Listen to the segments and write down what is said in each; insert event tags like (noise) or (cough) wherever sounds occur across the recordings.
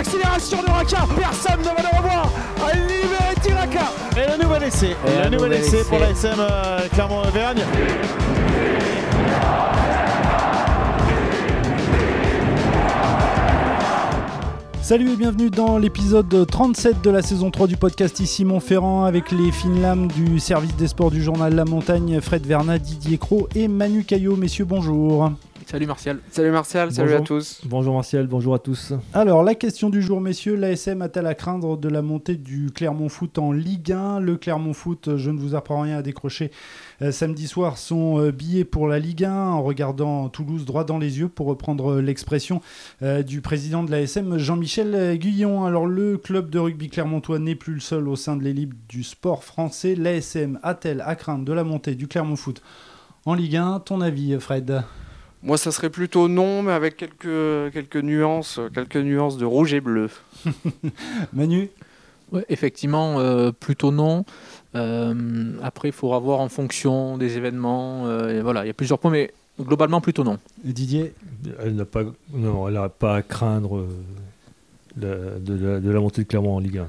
l'accélération de Raka. Personne ne va le revoir. Libéré Raka. Et le nouvel essai. Et le nouvel essai pour la SM euh, Clermont-Auvergne. Salut et bienvenue dans l'épisode 37 de la saison 3 du podcast ici Montferrand avec les fines lames du service des sports du journal La Montagne, Fred Verna, Didier Cro et Manu Caillot. Messieurs, bonjour. Salut Martial. Salut Martial, salut à tous. Bonjour Martial, bonjour à tous. Alors, la question du jour, messieurs, l'ASM a-t-elle à craindre de la montée du Clermont Foot en Ligue 1 Le Clermont Foot, je ne vous apprends rien à décrocher euh, samedi soir son euh, billet pour la Ligue 1 en regardant Toulouse droit dans les yeux, pour reprendre euh, l'expression du président de l'ASM, Jean-Michel Guyon. Alors, le club de rugby clermontois n'est plus le seul au sein de l'élite du sport français. L'ASM a-t-elle à craindre de la montée du Clermont Foot en Ligue 1 Ton avis, Fred? Moi, ça serait plutôt non, mais avec quelques, quelques, nuances, quelques nuances de rouge et bleu. (laughs) Manu ouais, Effectivement, euh, plutôt non. Euh, après, il faudra voir en fonction des événements. Euh, voilà, il y a plusieurs points, mais globalement, plutôt non. Et Didier Elle n'a pas, pas à craindre de, de, la montée de Clermont en Ligue 1. Non?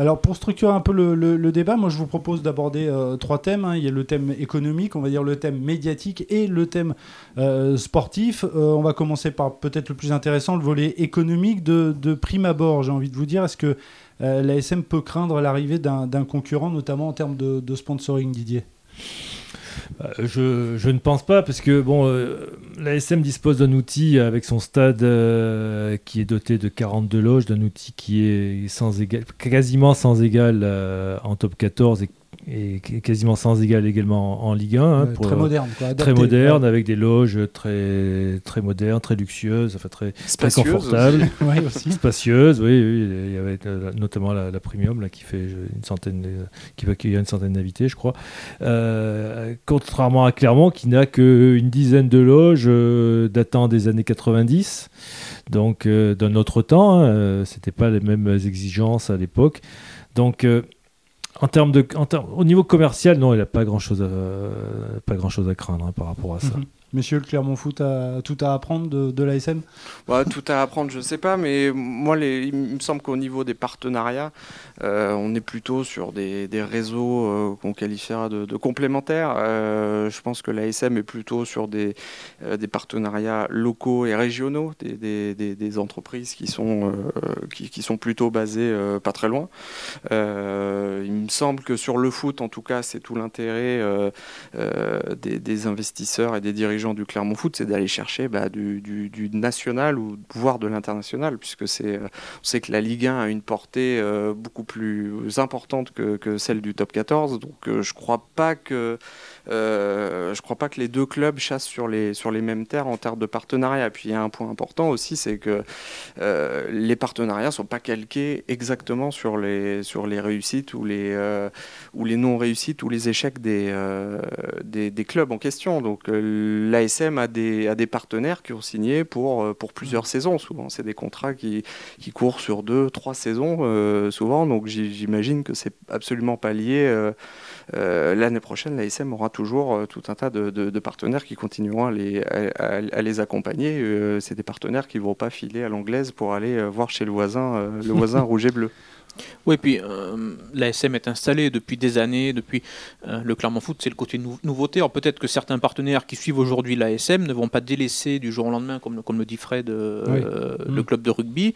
Alors pour structurer un peu le, débat, moi je vous propose d'aborder euh, trois thèmes. Hein. Il y a le thème économique, on va dire le thème médiatique et le thème euh, sportif. Euh, on va commencer par peut-être le plus intéressant, le volet économique de, prime abord. J'ai envie de vous dire, est-ce que l'ASM peut craindre l'arrivée d'un concurrent, notamment en termes de sponsoring, Didier? Euh, je, ne pense pas, parce que bon, euh, l'ASM dispose d'un outil avec son stade euh, qui est doté de 42 loges, d'un outil qui est sans égal, quasiment sans égal en top 14 et et quasiment sans égal également en Ligue 1. Hein, très moderne, très moderne, avec des loges très très modernes, très luxueuses, enfin très, très confortables, (laughs) aussi. spacieuses. Oui, il y avait euh, notamment la, premium là qui fait une centaine, qui va accueillir une centaine d'invités, je crois. Euh, contrairement à Clermont, qui n'a qu'une dizaine de loges euh, datant des années 90. Donc, d'un autre temps, hein, c'était pas les mêmes exigences à l'époque. Donc, en termes de, au niveau commercial, non, il n'a pas grand chose, pas grand chose à craindre hein, par rapport à ça. Mhm. Messieurs, le Clermont Foot a tout à apprendre de, l'ASM ouais, Tout à apprendre, je ne sais pas, mais moi, il me semble qu'au niveau des partenariats, euh, on est plutôt sur des, des réseaux euh, qu'on qualifiera de, de complémentaires. Euh, je pense que l'ASM est plutôt sur des, des partenariats locaux et régionaux, des, des, des entreprises qui sont, qui, qui, sont plutôt basées pas très loin. il me semble que sur le foot, en tout cas, c'est tout l'intérêt des investisseurs et des dirigeants du Clermont Foot, c'est d'aller chercher bah, du, national ou voire de l'international, puisque c'est, euh, on sait que la Ligue 1 a une portée euh, beaucoup plus importante que, que, celle du top 14. Donc euh, je crois pas que euh, je crois pas que les deux clubs chassent sur les, sur les mêmes terres en termes de partenariat. Puis il y a un point important aussi, c'est que les partenariats sont pas calqués exactement sur les, sur les réussites ou les, ou les non-réussites ou les échecs des, des, des, clubs en question. Donc l'ASM a des, a des partenaires qui ont signé pour, euh, pour plusieurs saisons. Souvent, c'est des contrats qui, qui courent sur deux, trois saisons, euh, souvent. Donc j'imagine que c'est absolument pas lié. Euh, l'année prochaine, l'ASM aura toujours tout un tas de, de, partenaires qui continueront à les, à, les accompagner. c'est des partenaires qui ne vont pas filer à l'anglaise pour aller voir chez le voisin, le (laughs) voisin rouge et bleu. Oui, puis euh, l'ASM est installée depuis des années, depuis euh, le Clermont Foot, c'est le côté nouveauté. Alors peut-être que certains partenaires qui suivent aujourd'hui l'ASM ne vont pas délaisser du jour au lendemain, comme, comme le dit Fred, euh, le mm. club de rugby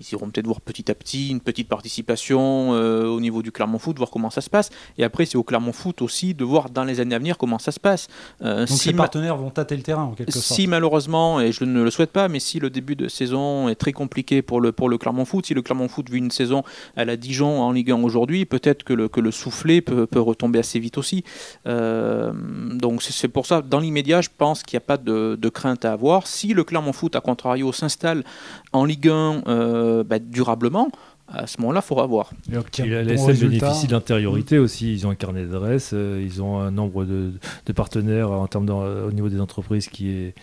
ils iront peut-être voir petit à petit une petite participation euh, au niveau du Clermont Foot, voir comment ça se passe. Et après, c'est au Clermont Foot aussi de voir dans les années à venir comment ça se passe. Euh, Donc si les partenaires vont tâter le terrain en quelque sorte. Si malheureusement, et je ne le souhaite pas, mais si le début de saison est très compliqué pour le, pour le Clermont Foot, si le Clermont Foot vit une saison à la Dijon en Ligue 1 aujourd'hui, peut-être que le, que le soufflet peut, peut retomber assez vite aussi. Euh, donc c'est pour ça, dans l'immédiat, je pense qu'il n'y a pas de, de, crainte à avoir. Si le Clermont Foot, à contrario, s'installe en Ligue 1 euh, bah, durablement, à ce moment-là, il faudra voir. L'ASM bénéficie d'intériorité aussi. Ils ont un carnet d'adresses, euh, ils ont un nombre de, partenaires en termes au niveau des entreprises qui est,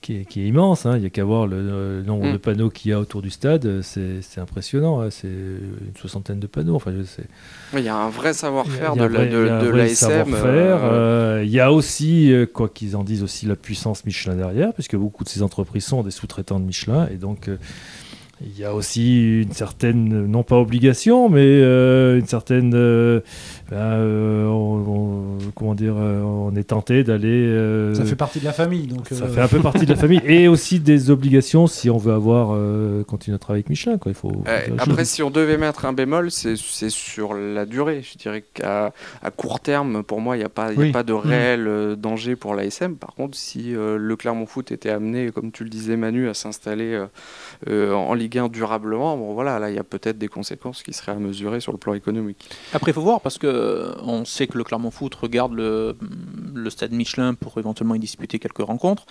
qui est, immense. Hein. Il n'y a qu'à voir le, nombre mm. de panneaux qu'il y a autour du stade. C'est impressionnant. Hein. C'est une soixantaine de panneaux. Enfin, je sais. Il y a un vrai savoir-faire de, l'ASM. Euh, il y a aussi, quoi qu'ils en disent, aussi la puissance Michelin derrière, puisque beaucoup de ces entreprises sont des sous-traitants de Michelin. Et donc il y a aussi une certaine, non pas obligation, mais euh, une certaine. Euh, ben, euh, comment dire On est tenté d'aller. ça fait partie de la famille, donc. Ça fait un peu partie de la famille et aussi des obligations si on veut avoir continuer à travailler avec Michelin. Quoi. Il faut, après, si on devait mettre un bémol, c'est sur la durée. Je dirais qu'à à court terme, pour moi, il n'y a, pas, a pas de mm. réel danger pour l'ASM. Par contre, si le Clermont Foot était amené, comme tu le disais, Manu, à s'installer en Ligue durablement, bon voilà, là il y a peut-être des conséquences qui seraient à mesurer sur le plan économique. Après, il faut voir parce que euh, on sait que le Clermont Foot regarde le, le stade Michelin pour éventuellement y disputer quelques rencontres.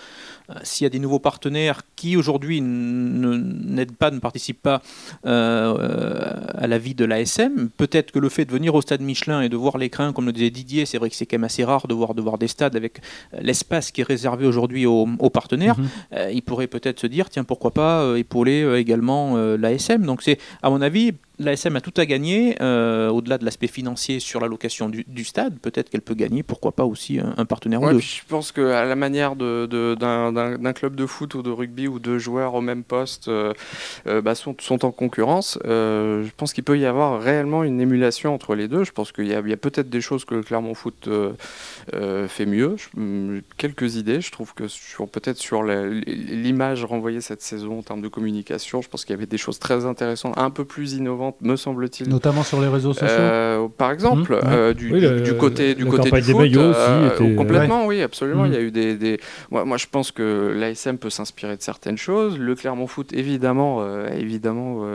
Euh, s'il y a des nouveaux partenaires qui aujourd'hui n'aident pas, ne participent pas euh, à la vie de l'ASM, peut-être que le fait de venir au stade Michelin et de voir l'écran, comme le disait Didier, c'est vrai que c'est quand même assez rare de voir, de voir des stades avec l'espace qui est réservé aujourd'hui aux, partenaires. Mhm. il pourrait peut-être se dire, tiens, pourquoi pas épauler également euh, l'ASM. Donc c'est, à mon avis, l'ASM a tout à gagner, euh, au-delà de l'aspect financier sur la location du, stade. Peut-être qu'elle peut gagner, pourquoi pas aussi un, partenaire ou deux. Je pense qu'à la manière d'un de, club de foot ou de rugby où deux joueurs au même poste euh, bah, sont, sont, en concurrence, je pense qu'il peut y avoir réellement une émulation entre les deux. Je pense qu'il y a, a peut-être des choses que le Clermont Foot fait mieux. quelques idées. Je trouve que sur peut-être sur l'image renvoyée cette saison en termes de communication, je pense qu'il y avait des choses très intéressantes, un peu plus innovantes, me semble-t-il. Notamment sur les réseaux sociaux. Euh, par exemple, mmh, euh, du, du, côté du côté du foot, euh, complètement, oui, absolument. Il y a mmh. eu des, des... Moi, moi, je pense que l'ASM peut s'inspirer de certaines choses. Le Clermont Foot, évidemment, évidemment,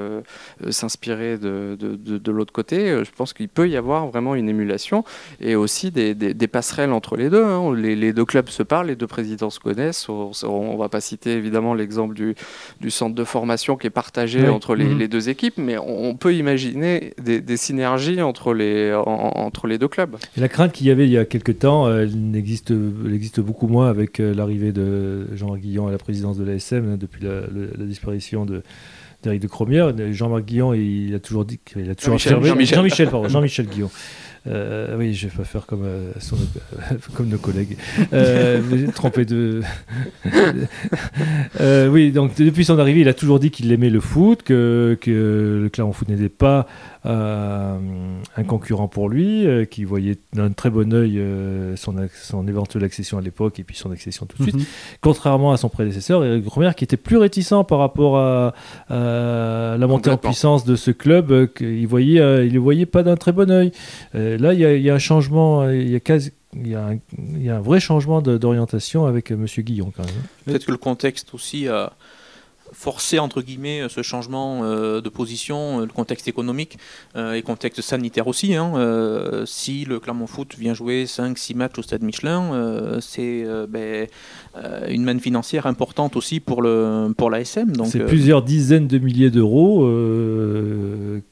s'inspirer de, de, de, l'autre côté. Je pense qu'il peut y avoir vraiment une émulation et aussi des, des, passerelles entre les deux. Hein. Les, les, deux clubs se parlent, les deux présidents se connaissent. On, ne va pas citer évidemment l'exemple du, du centre de formation qui est partagé entre mmh. les, deux équipes, mais on, peut imaginer des, synergies entre les, entre les deux clubs. Et la crainte qu'il y avait il y a quelques temps, elle existe, elle existe beaucoup moins avec euh, l'arrivée de Jean-Marc Guillon à la présidence de l'ASM hein, depuis la, disparition de d'Éric de Cromière. Jean-Marc Guillon, il a toujours dit qu'il a toujours Jean-Michel, Jean-Michel, Jean-Michel Guillon. Euh, oui, je vais pas faire comme, euh, (laughs) comme nos collègues. Euh, trompé de. (laughs) Oui, donc depuis son arrivée, il a toujours dit qu'il aimait le foot, que, que le Clermont Foot n'était pas un concurrent pour lui, euh, qui voyait d'un très bon œil son, son éventuelle accession à l'époque et puis son accession tout de suite, mhm. contrairement à son prédécesseur, Eric Romer, qui était plus réticent par rapport à, la montée en puissance de ce club, qu'il voyait, il le voyait pas d'un très bon œil. Là, il y, a un changement, il y a un, vrai changement d'orientation avec M. Guillon. Peut-être que le contexte aussi a, forcer entre guillemets ce changement euh, de position, euh, le contexte économique euh, et contexte sanitaire aussi. Hein. si le Clermont Foot vient jouer 5-6 matchs au stade Michelin, c'est ben, une manne financière importante aussi pour, le, pour l'ASM. c'est plusieurs dizaines de milliers d'euros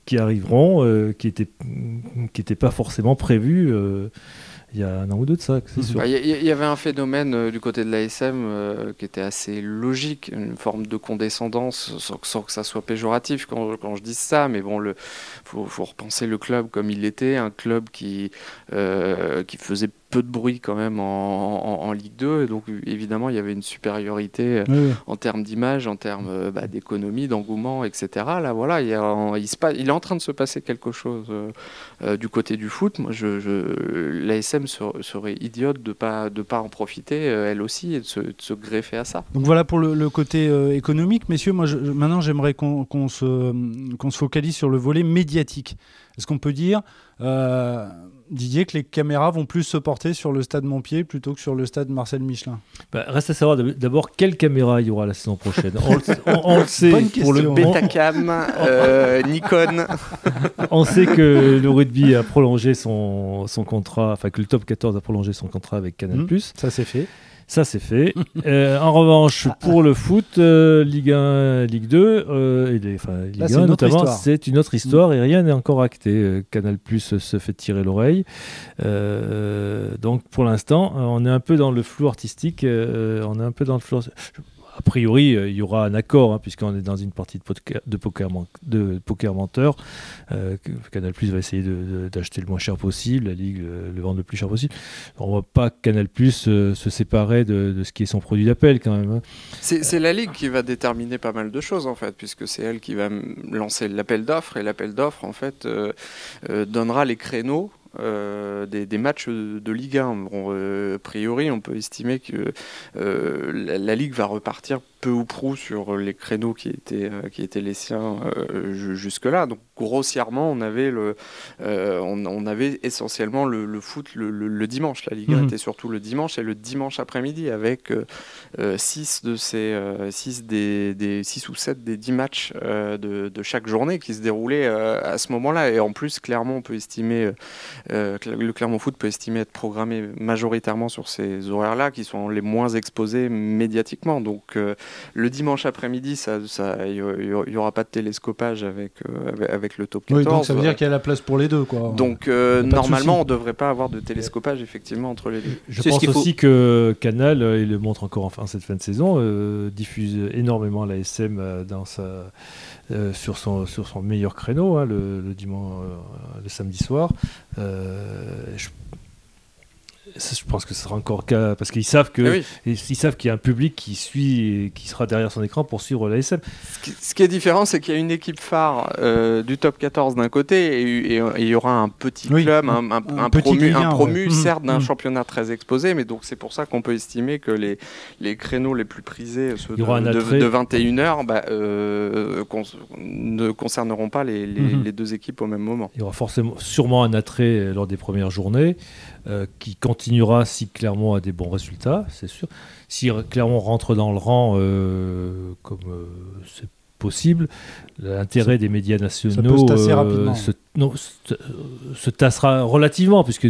qui arriveront, qui n'étaient qui pas forcément prévus il y a un an ou deux de ça, c'est sûr. Bah, il y, avait un phénomène euh, du côté de l'ASM euh, qui était assez logique, une forme de condescendance, sans, que ça soit péjoratif quand, quand, je dis ça, mais bon, il faut, faut, repenser le club comme il était, un club qui, euh, qui faisait peu de bruit quand même en, Ligue 2. Et donc, évidemment, il y avait une supériorité euh, en termes d'image, en termes euh, bah, d'économie, d'engouement, etc. Là, voilà, il, il, se il, est en train de se passer quelque chose euh, du côté du foot. Moi, je, je l'ASM serait idiote de ne pas, de pas en profiter, elle aussi, et de se, greffer à ça. Donc, voilà pour le, côté économique. Messieurs, moi, je, maintenant, j'aimerais qu'on se, qu'on se focalise sur le volet médiatique. Est-ce qu'on peut dire Didier, que les caméras vont plus se porter sur le stade Montpied plutôt que sur le stade Marcel Michelin bah, Reste à savoir d'abord quelle caméra il y aura la saison prochaine. On, le sait pour le Betacam, euh, Nikon. on sait que le rugby a prolongé son, son contrat, enfin que le top 14 a prolongé son contrat avec Canal+. Mmh, ça c'est fait. Ça, c'est fait. (laughs) Euh, en revanche, pour le foot, euh, Ligue 1, Ligue 2, euh, et enfin, Ligue 1 notamment, c'est une autre histoire et rien n'est encore acté. Canal Plus se fait tirer l'oreille. donc, pour l'instant, on est un peu dans le flou artistique. on est un peu dans le flou a priori, il y aura un accord, hein, puisqu'on est dans une partie de poker, de poker, menteur. Canal Plus va essayer d'acheter le moins cher possible, la Ligue le, vendre le plus cher possible. On ne voit pas Canal Plus se séparer de, ce qui est son produit d'appel quand même. Hein. C'est la Ligue qui va déterminer pas mal de choses en fait, puisque c'est elle qui va lancer l'appel d'offres et l'appel d'offres en fait donnera les créneaux euh, des, matchs de Ligue 1. Euh, a priori, on peut estimer que euh, la, Ligue va repartir peu ou prou sur les créneaux qui étaient, qui étaient les siens jusque-là. Donc, grossièrement, on avait, le, on, avait essentiellement le, foot le, dimanche. La Ligue 1 mhm. était surtout le dimanche et le dimanche après-midi avec 6 de ces 6 des, des 6 ou 7 des 10 matchs de, de, chaque journée qui se déroulaient à ce moment-là. Et en plus, clairement, on peut estimer euh, le Clermont Foot peut estimer être programmé majoritairement sur ces horaires-là, qui sont les moins exposés médiatiquement. Donc euh, le dimanche après-midi, il ça, ça, n'y aura pas de télescopage avec, euh, avec, le top 14. donc ça veut dire qu'il y a la place pour les deux. Quoi. Donc normalement, on ne devrait pas avoir de télescopage effectivement entre les deux. Je pense aussi que Canal, il le montre encore enfin cette fin de saison, diffuse énormément la SM dans sa euh, sur, son, sur son meilleur créneau, hein, le, le, dimanche, euh, le samedi soir. Euh, je je pense que ce sera encore cas parce qu'ils savent que ils savent qu'il y a un public qui suit et qui sera derrière son écran pour suivre l'ASM. Ce, qui est différent, c'est qu'il y a une équipe phare euh, du top 14 d'un côté et, il y aura un petit club, un, un, promu, un promu certes d'un mmh. championnat très exposé, mais donc c'est pour ça qu'on peut estimer que les, les créneaux les plus prisés, ceux de, de, 21h, bah, euh, ne concerneront pas les, mmh. les, deux équipes au même moment. Il y aura forcément, sûrement un attrait lors des premières journées. Euh, qui continuera si Clermont a des bons résultats, c'est sûr. Si Clermont rentre dans le rang euh, comme euh, c'est possible, l'intérêt des médias nationaux se, non, se tassera relativement, puisque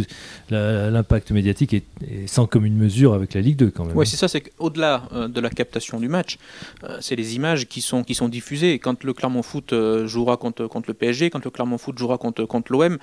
l'impact médiatique est, sans commune mesure avec la Ligue 2 quand même. Oui, c'est ça, c'est qu'au-delà euh, de la captation du match, euh, c'est les images qui sont, qui sont diffusées. Quand le Clermont Foot euh, jouera contre, contre le PSG, quand le Clermont Foot jouera contre, contre l'OM,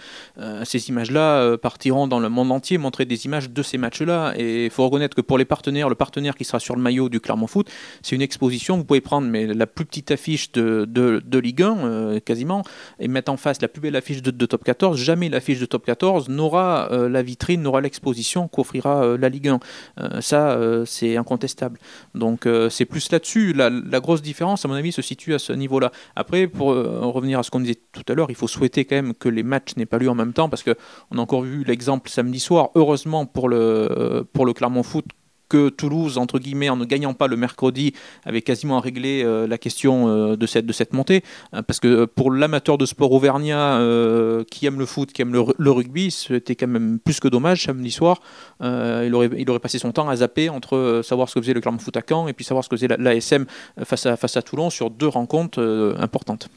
ces images-là partiront dans le monde entier montrer des images de ces matchs-là. Et il faut reconnaître que pour les partenaires, le partenaire qui sera sur le maillot du Clermont Foot, c'est une exposition. Vous pouvez prendre mais, la plus petite affiche de, de, de Ligue 1, quasiment, et mettre en face la plus belle affiche de, top 14, jamais l'affiche de top 14 n'aura euh, la vitrine, n'aura l'exposition qu'offrira euh, la Ligue 1. Euh, ça, c'est incontestable. Donc c'est plus là-dessus. La, grosse différence, à mon avis, se situe à ce niveau-là. Après, pour revenir à ce qu'on disait tout à l'heure, il faut souhaiter quand même que les matchs n'aient pas lieu en même temps, parce qu'on a encore vu l'exemple samedi soir. Heureusement pour le, pour le Clermont Foot que Toulouse, entre guillemets, en ne gagnant pas le mercredi, avait quasiment réglé euh, la question euh, de, cette, de cette montée. Hein, parce que pour l'amateur de sport auvergnat euh, qui aime le foot, qui aime le, rugby, c'était quand même plus que dommage samedi soir. il, aurait, il aurait passé son temps à zapper entre savoir ce que faisait le Clermont Foot à Caen et puis savoir ce que faisait l'ASM face à, face à Toulon sur deux rencontres importantes.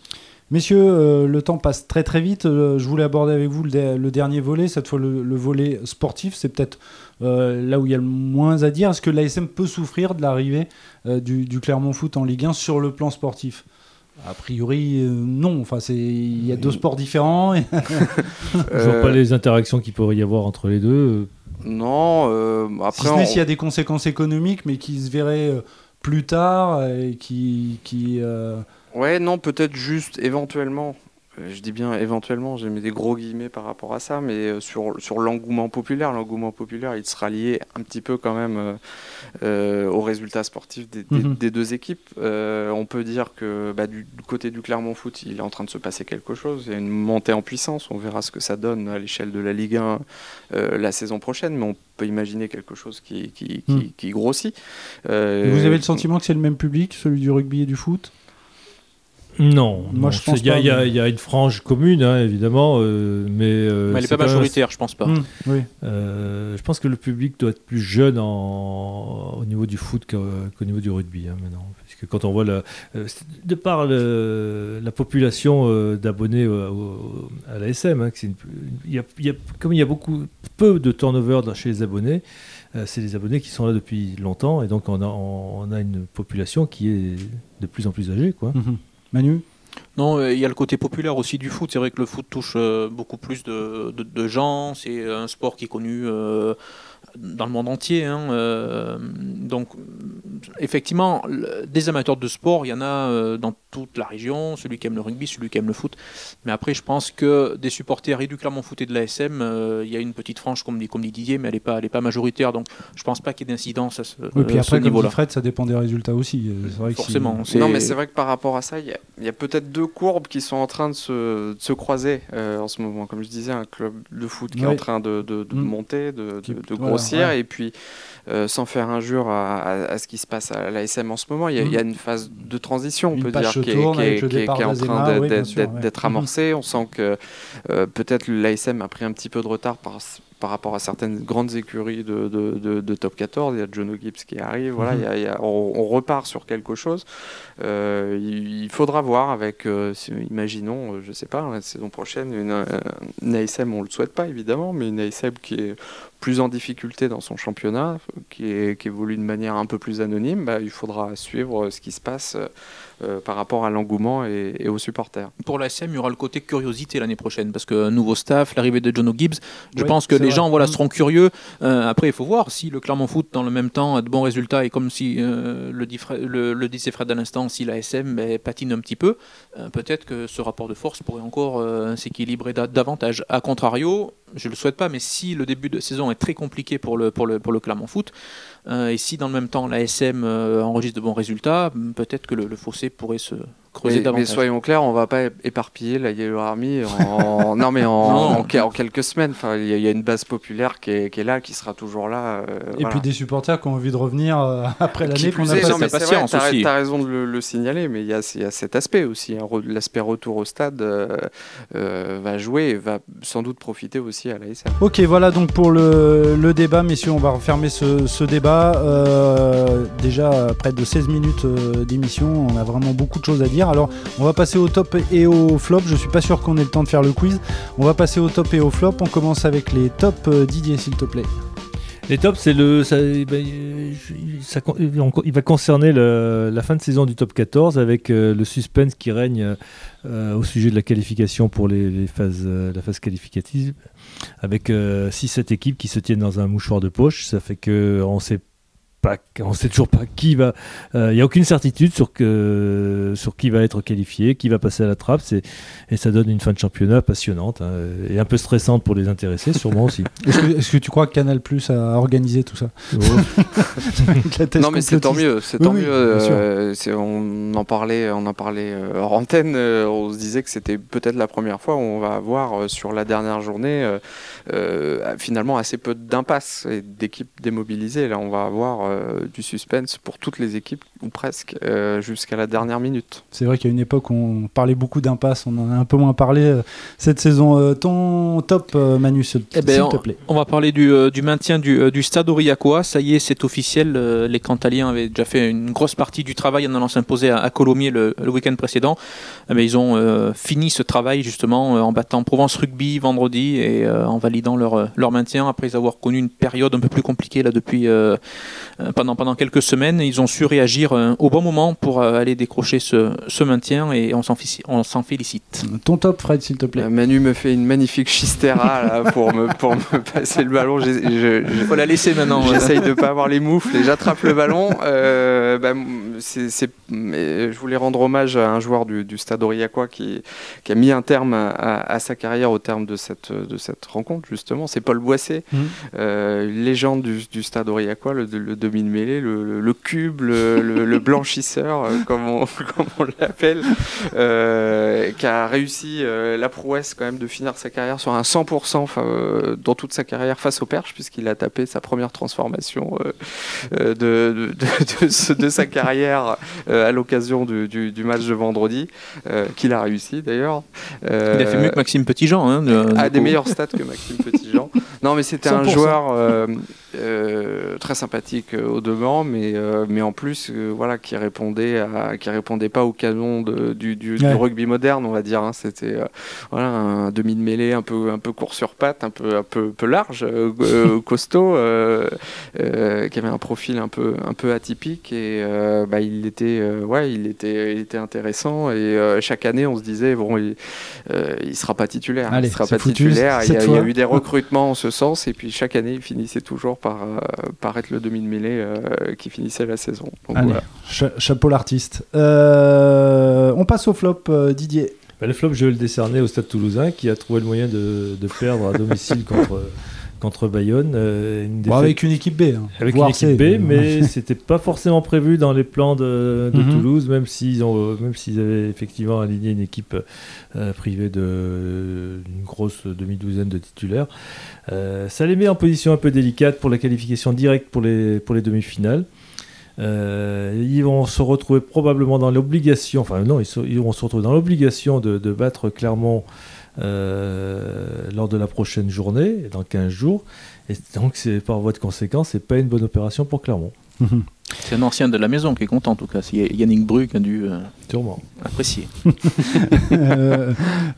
Messieurs, le temps passe très très vite. je voulais aborder avec vous le, dernier volet, cette fois le volet sportif. C'est peut-être euh, là où il y a le moins à dire. Est-ce que l'ASM peut souffrir de l'arrivée euh, du, Clermont Foot en Ligue 1 sur le plan sportif? A priori, euh, non. Enfin, il y a deux sports différents. Je vois (laughs) pas les interactions qu'il pourrait y avoir entre les deux. Non. après, si s'il y a des conséquences économiques, mais qui se verraient plus tard et qui. qui Ouais, non, peut-être juste éventuellement euh, je dis bien éventuellement, j'ai mis des gros guillemets par rapport à ça, mais euh, sur, sur l'engouement populaire, l'engouement populaire, il sera lié un petit peu quand même euh, aux résultats sportifs des, mhm. deux équipes. on peut dire que bah, du, côté du Clermont Foot, il est en train de se passer quelque chose. Il y a une montée en puissance. On verra ce que ça donne à l'échelle de la Ligue 1 la saison prochaine, mais on peut imaginer quelque chose qui, qui, qui, mhm. grossit. Vous avez le sentiment que c'est le même public, celui du rugby et du foot? Non, moi je pense Il y, a une frange commune, hein, évidemment, euh, mais, euh, mais elle n'est pas majoritaire, je pense pas. Mmh, oui. Euh, je pense que le public doit être plus jeune au niveau du foot qu'au niveau du rugby hein, maintenant, puisque quand on voit la, de par la population d'abonnés à l'ASM, hein, y a, comme il y a beaucoup peu de turnover chez les abonnés, c'est les abonnés qui sont là depuis longtemps, et donc on a, on a une population qui est de plus en plus âgée, quoi. Mmh. Manu non, euh, il y a le côté populaire aussi du foot. C'est vrai que le foot touche euh, beaucoup plus de, gens. C'est un sport qui est connu euh, dans le monde entier. Hein, euh, donc, effectivement, des amateurs de sport, il y en a euh, dans toute la région, celui qui aime le rugby, celui qui aime le foot. Mais après, je pense que des supporters et du Clermont Foot et de l'ASM, euh, il y a une petite frange, comme dit, comme dit Didier, mais elle n'est pas, pas majoritaire. Donc, je ne pense pas qu'il y ait d'incidence à ce, oui, puis après, niveau-là. Fred, ça dépend des résultats aussi. Vrai Forcément. non, mais c'est vrai que par rapport à ça, il y a, peut-être deux courbes qui sont en train de se, de se croiser en ce moment. Comme je disais, un club de foot qui est en train de, de, de mm. monter, de, de et puis euh, sans faire injure à, à, ce qui se passe à l'ASM en ce moment. Il y, a, il y, a, mm. une phase de transition, on peut dire, qui est, en train d'être oui, amorcée. On sent que euh, peut-être l'ASM a pris un petit peu de retard par, par rapport à certaines grandes écuries de, de, de, top 14. Il y a John Gibbs qui arrive. Voilà, mhm. il y a, on, repart sur quelque chose. Euh, il, faudra voir avec, euh, imaginons, je ne sais pas, la saison prochaine, une, une, ASM, on ne le souhaite pas évidemment, mais une ASM qui est en difficulté dans son championnat, qui, évolue de manière un peu plus anonyme, bah, il faudra suivre ce qui se passe euh, par rapport à l'engouement et, aux supporters. Pour la SM, il y aura le côté curiosité l'année prochaine parce que nouveau staff, l'arrivée de John Gibbs, je pense que les gens voilà, mm. seront curieux. Euh, après, il faut voir si le Clermont Foot, dans le même temps, a de bons résultats et comme si euh, le, dit le, le, disait Fred à l'instant, si la SM ben, patine un petit peu, peut-être que ce rapport de force pourrait encore s'équilibrer davantage. A contrario, je ne le souhaite pas, mais si le début de saison est très compliqué pour le, pour le, pour le Clermont Foot, euh, et si dans le même temps la SM euh, enregistre de bons résultats, peut-être que le, fossé pourrait se creuser davantage. Mais soyons clairs, on ne va pas éparpiller la Yellow Army en, non, mais en, (laughs) en, quelques semaines. Enfin, il y, a une base populaire qui est, qui est, là, qui sera toujours là. Euh, et puis des supporters qui ont envie de revenir (laughs) après l'année qu'on a passé. patience aussi. Tu as, raison de le, signaler, mais il y, a, y a cet aspect aussi. Hein. L'aspect retour au stade va jouer et va sans doute profiter aussi à la SM. Ok, voilà donc pour le, le débat, messieurs, on va refermer ce, ce débat. Euh, déjà près de 16 minutes euh, d'émission, on a vraiment beaucoup de choses à dire. Alors on va passer au top et au flop. Je suis pas sûr qu'on ait le temps de faire le quiz. On va passer au top et au flop. On commence avec les tops. Euh, Didier, s'il te plaît. Les tops, c'est le, ça, il va concerner la fin de saison du top 14 avec le suspense qui règne au sujet de la qualification pour la phase qualificative avec 6-7 équipes qui se tiennent dans un mouchoir de poche. Ça fait qu'on sait on sait toujours pas qui va. Il euh, n'y a aucune certitude sur, que, sur qui va être qualifié, qui va passer à la trappe. Et ça donne une fin de championnat passionnante hein, et un peu stressante pour les intéressés, sûrement aussi. (laughs) Est-ce que, tu crois que Canal Plus a organisé tout ça oh. (laughs) Non, mais c'est tant mieux. C'est tant mieux. Euh, on en parlait, on en parlait euh, hors antenne. on se disait que c'était peut-être la première fois où on va avoir sur la dernière journée finalement assez peu d'impasse et d'équipes démobilisées. Là, on va avoir euh, du suspense pour toutes les équipes, ou presque, euh, jusqu'à la dernière minute. C'est vrai qu'il y a une époque où on parlait beaucoup d'impasse, on en a un peu moins parlé euh, cette saison. ton top, Manu, s'il eh ben, te plaît. On va parler du, maintien du, stade Aurillacois. Ça y est, c'est officiel. les Cantaliens avaient déjà fait une grosse partie du travail en allant s'imposer à, Colomiers le, week-end précédent. Mais eh ben, ils ont fini ce travail justement en battant Provence Rugby vendredi et en validant leur, leur maintien après avoir connu une période un peu plus compliquée là depuis euh, pendant, pendant quelques semaines. Ils ont su réagir euh, au bon moment pour euh, aller décrocher ce, ce maintien et on s'en félicite. Ton top, Fred, s'il te plaît. Manu me fait une magnifique chistera là, pour, me, pour me (laughs) passer le ballon. Il faut la laisser maintenant. J'essaye de ne pas avoir les moufles et j'attrape le ballon. Bah, c'est, je voulais rendre hommage à un joueur du, du Stade Aurillacois qui, qui, a mis un terme à, sa carrière au terme de cette, de cette rencontre, justement. C'est Paul Boissé, mmh. légende du, du Stade Aurillacois, le, le demi-mêlée, le, le, cube, le, blanchisseur, euh, comme on, (laughs) on l'appelle, euh, qui a réussi euh, la prouesse quand même de finir sa carrière sur un 100% dans toute sa carrière face au Perche, puisqu'il a tapé sa première transformation de, de, de, sa carrière à l'occasion du, du, match de vendredi, qu'il a réussi d'ailleurs. Il a fait mieux que Maxime Petitjean. Hein, a des meilleurs stats que Maxime Petitjean. (laughs) Non, mais c'était un joueur très sympathique euh, au devant, mais, euh, mais en plus, euh, voilà, qui répondait, à, qui répondait pas au canon de, du, du, rugby moderne, on va dire. Hein. C'était voilà, un demi de mêlée un peu, un peu court sur patte, un peu, un peu, peu large, (laughs) costaud, qui avait un profil un peu, un peu atypique et bah, il était, ouais, il était, il était intéressant. Et chaque année, on se disait bon, il, il sera pas titulaire, il sera pas titulaire. Il y, a, il y, a eu des recrutements en ce sens, et puis chaque année, il finissait toujours par, par être le demi de mêlée qui finissait la saison. Allez, chapeau l'artiste. on passe au flop, Didier. Bah, le flop, je vais le décerner au Stade Toulousain qui a trouvé le moyen de, de perdre à domicile contre contre Bayonne. Euh, avec une équipe B. Hein. Avec une équipe B, mais (laughs) c'était pas forcément prévu dans les plans de, mhm. Toulouse, même s'ils ont, même s'ils avaient effectivement aligné une équipe euh, privée de une grosse demi-douzaine de titulaires. Euh, ça les met en position un peu délicate pour la qualification directe pour les pour les demi-finales. ils vont se retrouver probablement dans l'obligation, enfin non, ils, vont se retrouver dans l'obligation de, de, battre Clermont euh, lors de la prochaine journée, dans 15 jours. Et donc, c'est par voie de conséquence, c'est pas une bonne opération pour Clermont. C'est un ancien de la maison qui est content en tout cas. C'est Yannick Bru qui a dû euh, apprécier. (laughs)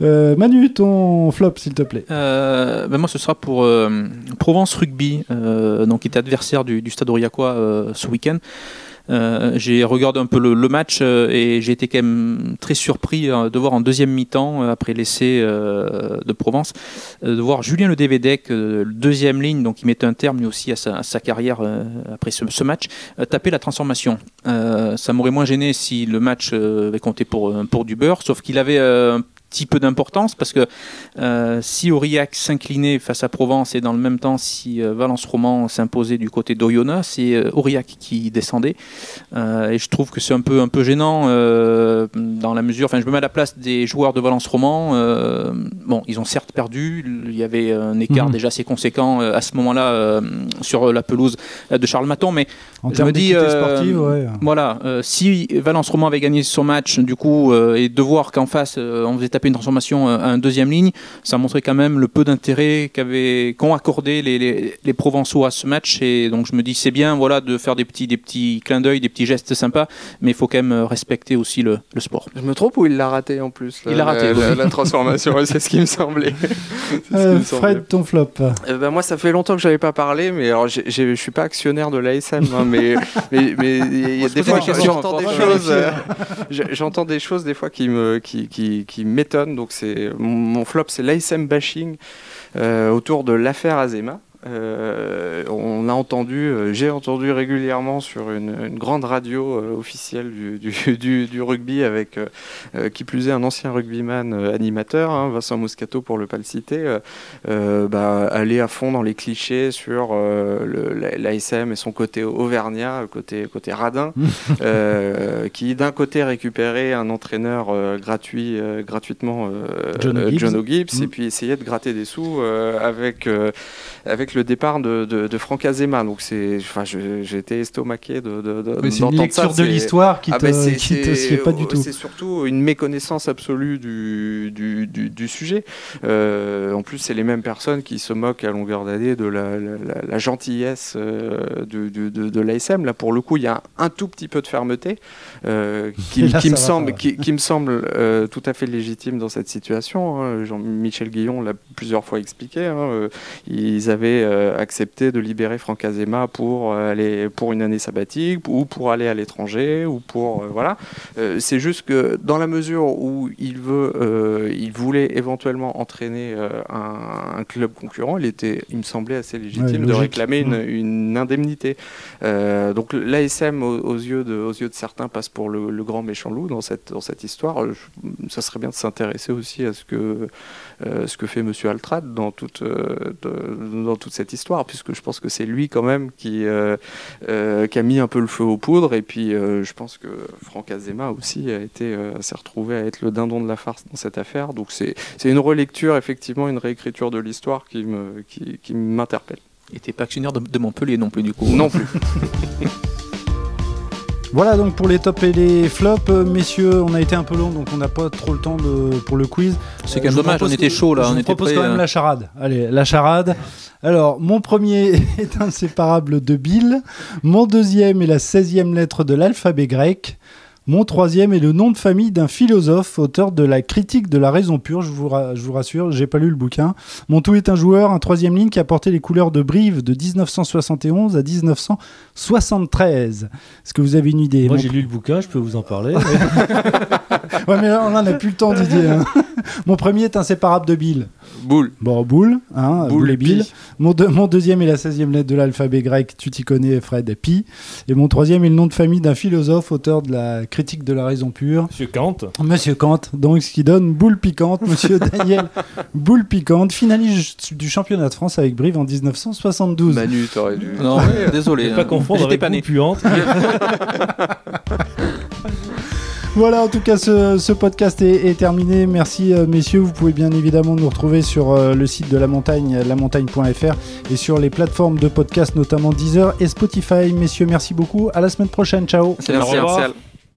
Euh, Manu, ton flop s'il te plaît. Ben moi ce sera pour Provence Rugby, donc qui était adversaire du, du Stade Aurillacois ce week-end. Euh, j'ai regardé un peu le, match euh, et j'ai été quand même très surpris euh, de voir en deuxième mi-temps, après l'essai de Provence, de voir Julien Le Devedec, deuxième ligne, donc il mettait un terme lui aussi à sa, carrière après ce, match, taper la transformation. ça m'aurait moins gêné si le match avait compté pour, pour du beurre, sauf qu'il avait petit peu d'importance parce que euh, si Aurillac s'inclinait face à Provence et dans le même temps si euh, Valence Roman s'imposait du côté d'Oyonnax, c'est euh, Aurillac qui descendait. et je trouve que c'est un peu, un peu gênant dans la mesure, enfin je me mets à la place des joueurs de Valence Roman. bon, ils ont certes perdu, il y avait un écart mhm. déjà assez conséquent à ce moment-là sur la pelouse de Charles Maton, mais en je me dis, sportive, ouais. voilà, si Valence Roman avait gagné son match, du coup, et de voir qu'en face on faisait taper une transformation euh, à un deuxième ligne, ça montrait quand même le peu d'intérêt qu'ont accordé les, les, les, Provençaux à ce match. Et donc je me dis c'est bien voilà de faire des petits, des petits clins d'œil, des petits gestes sympas, mais il faut quand même euh, respecter aussi le, le sport. Je me trompe ou il l'a raté en plus Il l'a raté. La, transformation, (laughs) c'est ce qui me semblait. (laughs) Euh, Fred, ton flop. ben moi ça fait longtemps que j'avais pas parlé, mais alors je suis pas actionnaire de l'ASM, hein, mais (laughs) mais il y a des fois j'entends des choses, j'entends des choses des fois qui me qui, qui, qui donc c'est mon flop, c'est l'ASM bashing euh, autour de l'affaire Azema. Euh, on a entendu, euh, j'ai entendu régulièrement sur une, grande radio euh, officielle du, (laughs) rugby avec qui plus est un ancien rugbyman animateur, hein, Vincent Moscato pour le pas le citer, bah, aller à fond dans les clichés sur l'ASM et son côté auvergnat, côté, côté radin, (laughs) qui d'un côté récupérait un entraîneur gratuit, gratuitement John O'Gibbs, et mm. puis essayait de gratter des sous avec, avec le départ de, de, Franck Azema. Donc c'est, enfin, j'ai été estomaqué de, de, de c'est une lecture de l'histoire qui, ah te, bah, qui te pas du tout. C'est surtout une méconnaissance absolue du, du, du, sujet. Euh, en plus, c'est les mêmes personnes qui se moquent à longueur d'année de la, la, gentillesse euh, de, l'ASM. Là, pour le coup, il y a un, tout petit peu de fermeté euh, qui, (laughs) qui, me semble, qui, qui, me semble tout à fait légitime dans cette situation. Hein. Jean-Michel Guillon l'a plusieurs fois expliqué. Hein. Ils avaient euh, accepté de libérer Franck Azema pour euh, aller pour une année sabbatique ou pour aller à l'étranger ou pour euh, voilà. c'est juste que dans la mesure où il veut, il voulait éventuellement entraîner un, club concurrent, il était, il me semblait assez légitime de réclamer une, indemnité. donc l'ASM aux, yeux de, aux yeux de certains passe pour le, grand méchant loup dans cette dans cette histoire. ça serait bien de s'intéresser aussi à ce que ce que fait Monsieur Altrad dans toute dans toute cette histoire, puisque je pense que c'est lui quand même qui, euh, euh, qui a mis un peu le feu aux poudres. Et puis euh, je pense que Franck Azema aussi a été s'est retrouvé à être le dindon de la farce dans cette affaire. Donc c'est une relecture, effectivement, une réécriture de l'histoire qui me qui, qui m'interpelle. Et t'es pas actionnaire de, de Montpellier non plus du coup Non plus. (laughs) Voilà donc pour les tops et les flops, euh, messieurs, on a été un peu long donc on n'a pas trop le temps de, pour le quiz. C'est quand même dommage, on était chaud là. Je on propose quand même hein. la charade. Allez, la charade. Alors, mon premier (laughs) est inséparable de Bill. Mon deuxième est la 16e lettre de l'alphabet grec. Mon troisième est le nom de famille d'un philosophe, auteur de la critique de la raison pure. Je vous, je vous rassure, j'ai pas lu le bouquin. Mon tout est un joueur, un troisième ligne qui a porté les couleurs de Brive de 1971 à 1973. Est-ce que vous avez une idée Moi, j'ai lu le bouquin, je peux vous en parler. (laughs) ouais, mais là, on n'en a plus le temps, Didier. Hein. Mon premier est inséparable de Bill. Boule. Bon, boule, hein, boule, et Bill. Pi. Mon, deux- mon deuxième est la 16e lettre de l'alphabet grec, tu t'y connais, Fred, Pi. Et mon troisième est le nom de famille d'un philosophe, auteur de la critique de la raison pure, Monsieur Kant. Monsieur Kant. Donc, ce qui donne boule piquante, Monsieur (laughs) Daniel Boule piquante, finaliste du championnat de France avec Brive en 1972. Manu, t'aurais dû. Non, désolé. Ne pas hein. confondre J'étais avec pas né. boule puante. (laughs) Voilà, en tout cas, ce, ce podcast est, est terminé. Merci, euh, messieurs. Vous pouvez bien évidemment nous retrouver sur euh, le site de la montagne, lamontagne.fr, et sur les plateformes de podcast, notamment Deezer et Spotify. Messieurs, merci beaucoup. À la semaine prochaine. Ciao. C'est Merci, Au revoir. Martial.